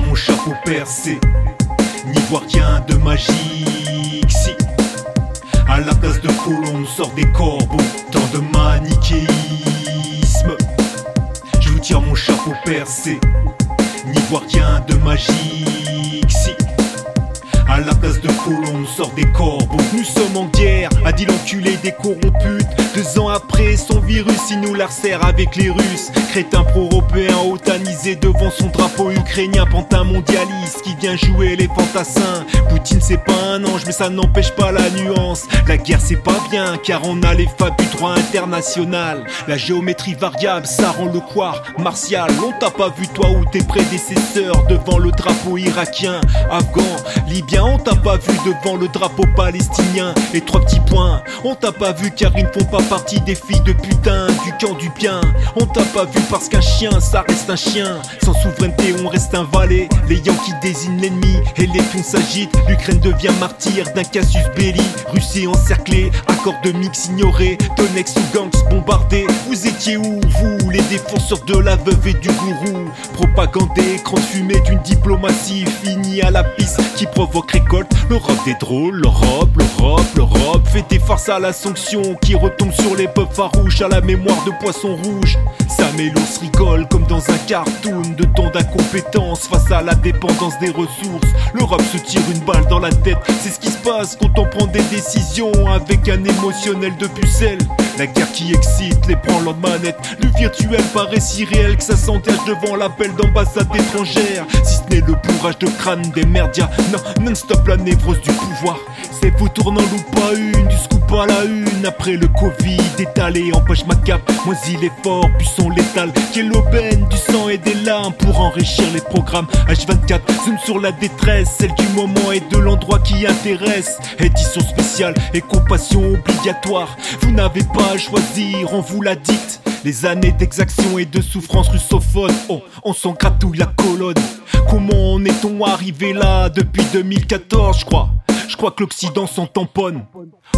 mon chapeau percé. N'y vois rien de magique si. À la place de colombe sort des corbeaux, tant de manichéisme. Je vous tire mon chapeau percé. N'y vois rien de magique si. À la place de colombe sort des corbeaux. Nous sommes en guerre, a dit l'enculé des corrompus. Deux ans après, son virus, il nous la resserre avec les Russes. Crétin pro-européen, otanisé devant son drapeau ukrainien. Pantin mondialiste qui vient jouer les fantassins. Poutine, c'est pas un ange, mais ça n'empêche pas la nuance. La guerre, c'est pas bien, car on a les fables du droit international. La géométrie variable, ça rend le quoi martial. On t'a pas vu, toi ou tes prédécesseurs, devant le drapeau irakien, afghan, libyen. On t'a pas vu devant le drapeau palestinien. Et trois petits points, on t'a pas vu car ils ne font pas partie des filles de putain du camp du bien. On t'a pas vu parce qu'un chien, ça reste un chien. Sans souveraineté, on reste un valet. Les Yankees désignent l'ennemi et les fonds s'agitent. L'Ukraine devient martyr d'un casus belli. Russie encerclée, accord de mix ignoré. Tonex ou gangs bombardés. Vous étiez où, vous, les défenseurs de la veuve et du gourou Propagandé, fumée d'une diplomatie finie à la piste qui provoque récolte. L'Europe des drôles, l'Europe, l'Europe, l'Europe fait des farces à la sanction qui retombe sur les peuples farouches à la mémoire de poissons rouges. Samélos rigole comme dans un cartoon de temps d'incompétence face à la dépendance des ressources. L'Europe se tire une balle dans la tête, c'est ce qui se passe quand on prend des décisions avec un émotionnel de pucelle. La guerre qui excite les branlants de manette. Le virtuel paraît si réel que ça s'engage devant l'appel d'ambassade étrangère. Si ce n'est le bourrage de crâne des merdias, non, non-stop la névrose du pouvoir. C'est vous tournant loup pas une, du scoop à la une. Après le Covid étalé, empêche ma cape. Moi il est fort, puissant létal. Qui est l'aubaine du sang et des larmes pour enrichir les programmes. H24, zoom sur la détresse, celle du moment et de l'endroit qui intéresse. Édition spéciale et compassion obligatoire. Vous n'avez pas à choisir, on vous la dicte. Les années d'exaction et de souffrance russophone, oh, on s'en gratouille la colonne. Comment en est-on arrivé là depuis 2014, je crois? Je que l'Occident s'en tamponne.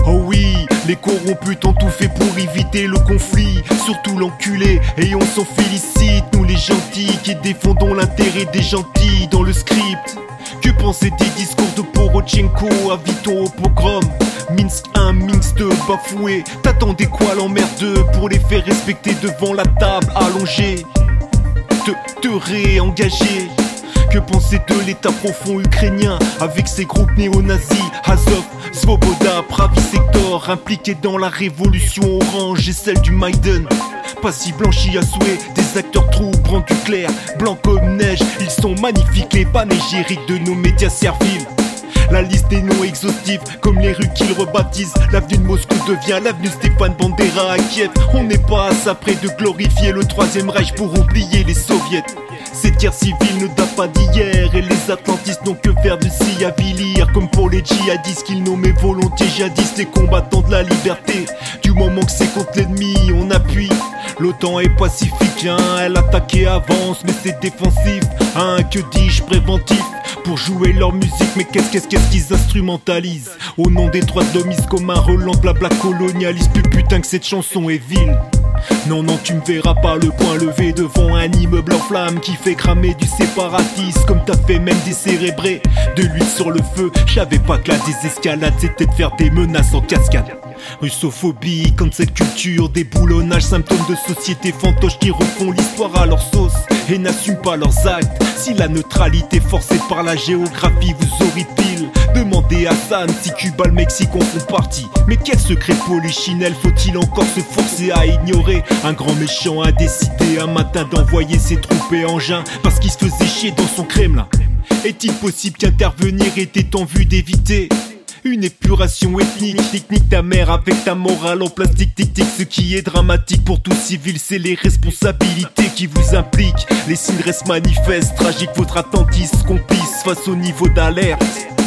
Oh oui, les corrompus ont tout fait pour éviter le conflit, surtout l'enculé, et on s'en félicite, nous les gentils qui défendons l'intérêt des gentils dans le script. Que penser des discours de Porochenko à Vito au pogrom? Minsk 1, Minsk 2, bafoué. T'attendais quoi l'emmerdeux pour les faire respecter devant la table allongée? Te, te réengager que penser de l'état profond ukrainien avec ses groupes néo-nazis Azov, Svoboda, Pravi Sector impliqués dans la révolution orange et celle du Maïden pas si blanchis à souhait, des acteurs troubles rendus clairs, blancs comme neige, ils sont magnifiques les panégyriques de nos médias serviles. La liste des noms exhaustifs, comme les rues qu'ils rebaptisent. L'avenue de Moscou devient l'avenue Stéphane Bandera à Kiev. On n'est pas à près de glorifier le troisième Reich pour oublier les soviets. Cette guerre civile ne date pas d'hier et les atlantistes n'ont que faire de s'y avilir Comme pour les djihadistes qu'ils nommaient volontiers jadis les combattants de la liberté. Du moment que c'est contre l'ennemi on appuie. L'OTAN est pacifique, hein, elle attaque et avance mais c'est défensif. Hein, que dis-je préventif. Pour jouer leur musique, mais qu'est-ce qu'est-ce qu'est-ce qu'ils instrumentalisent? Au nom des droits de l'homme, comme un relan blabla colonialiste. Plus putain que cette chanson est vile non, non, tu me verras pas le point levé devant un immeuble en flamme qui fait cramer du séparatisme comme t'as fait même décérébrer de l'huile sur le feu. J'avais pas que la désescalade c'était de faire des menaces en cascade. Russophobie, quand cette culture, déboulonnage, symptômes de société fantoche qui refont l'histoire à leur sauce et n'assument pas leurs actes. Si la neutralité forcée par la géographie vous horripile, demandez à San si Cuba, le Mexique en font partie. Mais quel secret polichinelle faut-il encore se forcer à ignorer? Un grand méchant a décidé un matin d'envoyer ses troupes et engins parce qu'il se faisait chier dans son Kremlin. Est-il possible qu'intervenir était en vue d'éviter une épuration ethnique, technique ta mère avec ta morale en plastique, tic. Ce qui est dramatique pour tout civil, c'est les responsabilités qui vous impliquent. Les signes restent manifestes, tragique votre attentisme complice face au niveau d'alerte.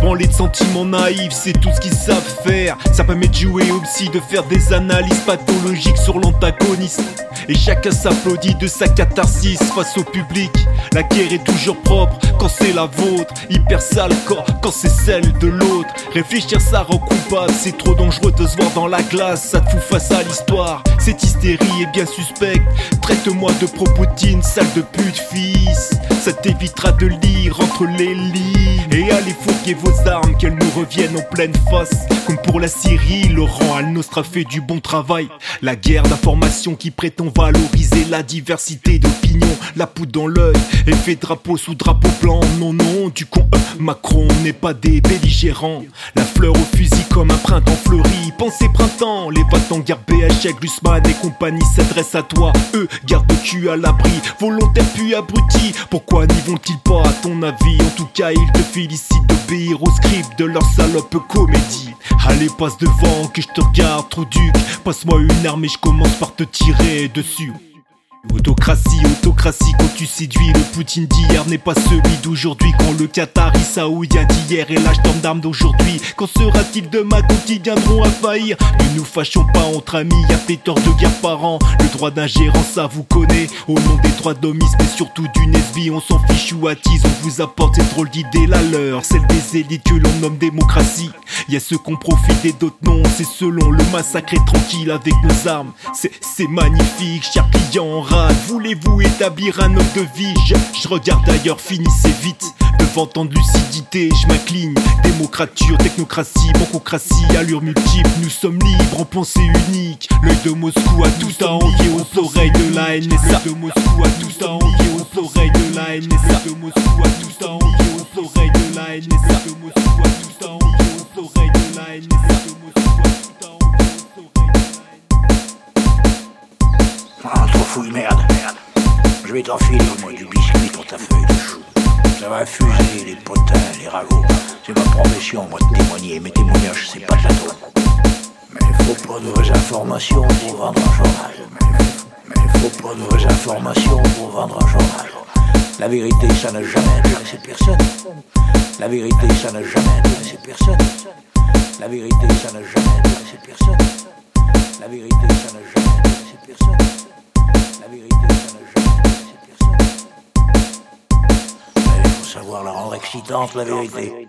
Branler de sentiments naïfs, c'est tout ce qu'ils savent faire. Ça permet de jouer au de faire des analyses pathologiques sur l'antagoniste. Et chacun s'applaudit de sa catharsis face au public. La guerre est toujours propre quand c'est la vôtre. Hyper sale quand, c'est celle de l'autre. Réfléchir ça rend coupable, c'est trop dangereux de se voir dans la glace. Ça te fout face à l'histoire. Cette hystérie est bien suspecte. Traite-moi de pro-Poutine, sale de pute, fils. ça t'évitera de lire entre les lignes. Et allez fourguer vos armes, qu'elles nous reviennent en pleine face. Comme pour la Syrie, Laurent Al-Nostra fait du bon travail. La guerre d'information qui prétend valoriser la diversité d'opinions. La poudre dans l'œil, effet drapeau sous drapeau blanc. Non, non, du con, euh, Macron n'est pas des belligérants. La fleur au fusil comme un printemps fleuri. Pensez printemps, les en guerre BH, Glusman et compagnie s'adressent à toi. Eux, garde cul à l'abri, volontaire puis abruti. Pourquoi n'y vont-ils pas? À ton avis En tout cas, ils te félicitent au script de leur salope comédie. Allez, passe devant que je te regarde, trop duc. Passe-moi une arme et je commence par te tirer dessus. Autocratie, autocratie, quand tu séduis le Poutine d'hier n'est pas celui d'aujourd'hui. Quand le Qatari saoudien d'hier est l'âge d'armes d'aujourd'hui. Quand sera-t-il demain quand ils viendront à faillir? Ne nous fâchons pas entre amis, y'a tort de guerre par an. Le droit d'ingérence, ça vous connaît. Au nom des droits d'homme, mais surtout du Nesby, on s'en fiche ou attise. On vous apporte cette drôle d'idée, la leur, celle des élites que l'on nomme démocratie. Y'a ceux qu'on profite et d'autres non, c'est selon le massacre est tranquille avec nos armes. C'est magnifique, chers Voulez-vous établir un mode de vie je, regarde ailleurs, finissez vite. Devant tant de lucidité, je m'incline. Démocrature, technocratie, bancocratie, allure multiple. Nous sommes libres en pensée unique. L'œil de Moscou a tout à envier aux oreilles de la NSA. L'œil de Moscou a tout à envier aux oreilles de la NSA. L'œil de Moscou a tout à envier aux oreilles de la NSA. L'œil de Moscou a tout à envier aux oreilles de la NSA. Ah, trop fouille, merde, merde. Je vais t'enfiler, moi, du biscuit pour ta feuille de chou. Ça va fuser les potins, les ragots. C'est ma profession, moi, de témoigner. Mes témoignages, c'est pas de la Mais faut pas de vraies informations pour vendre un journal. Mais il faut pas de vraies informations pour vendre un journal. La vérité, ça n'a jamais intéressé personne. La vérité, ça n'a jamais intéressé personne. La vérité, ça n'a jamais intéressé personne. La vérité, ça n'a jamais La vérité, ça n'a jamais intéressé personne. Il faut savoir la rendre excitante, la vérité.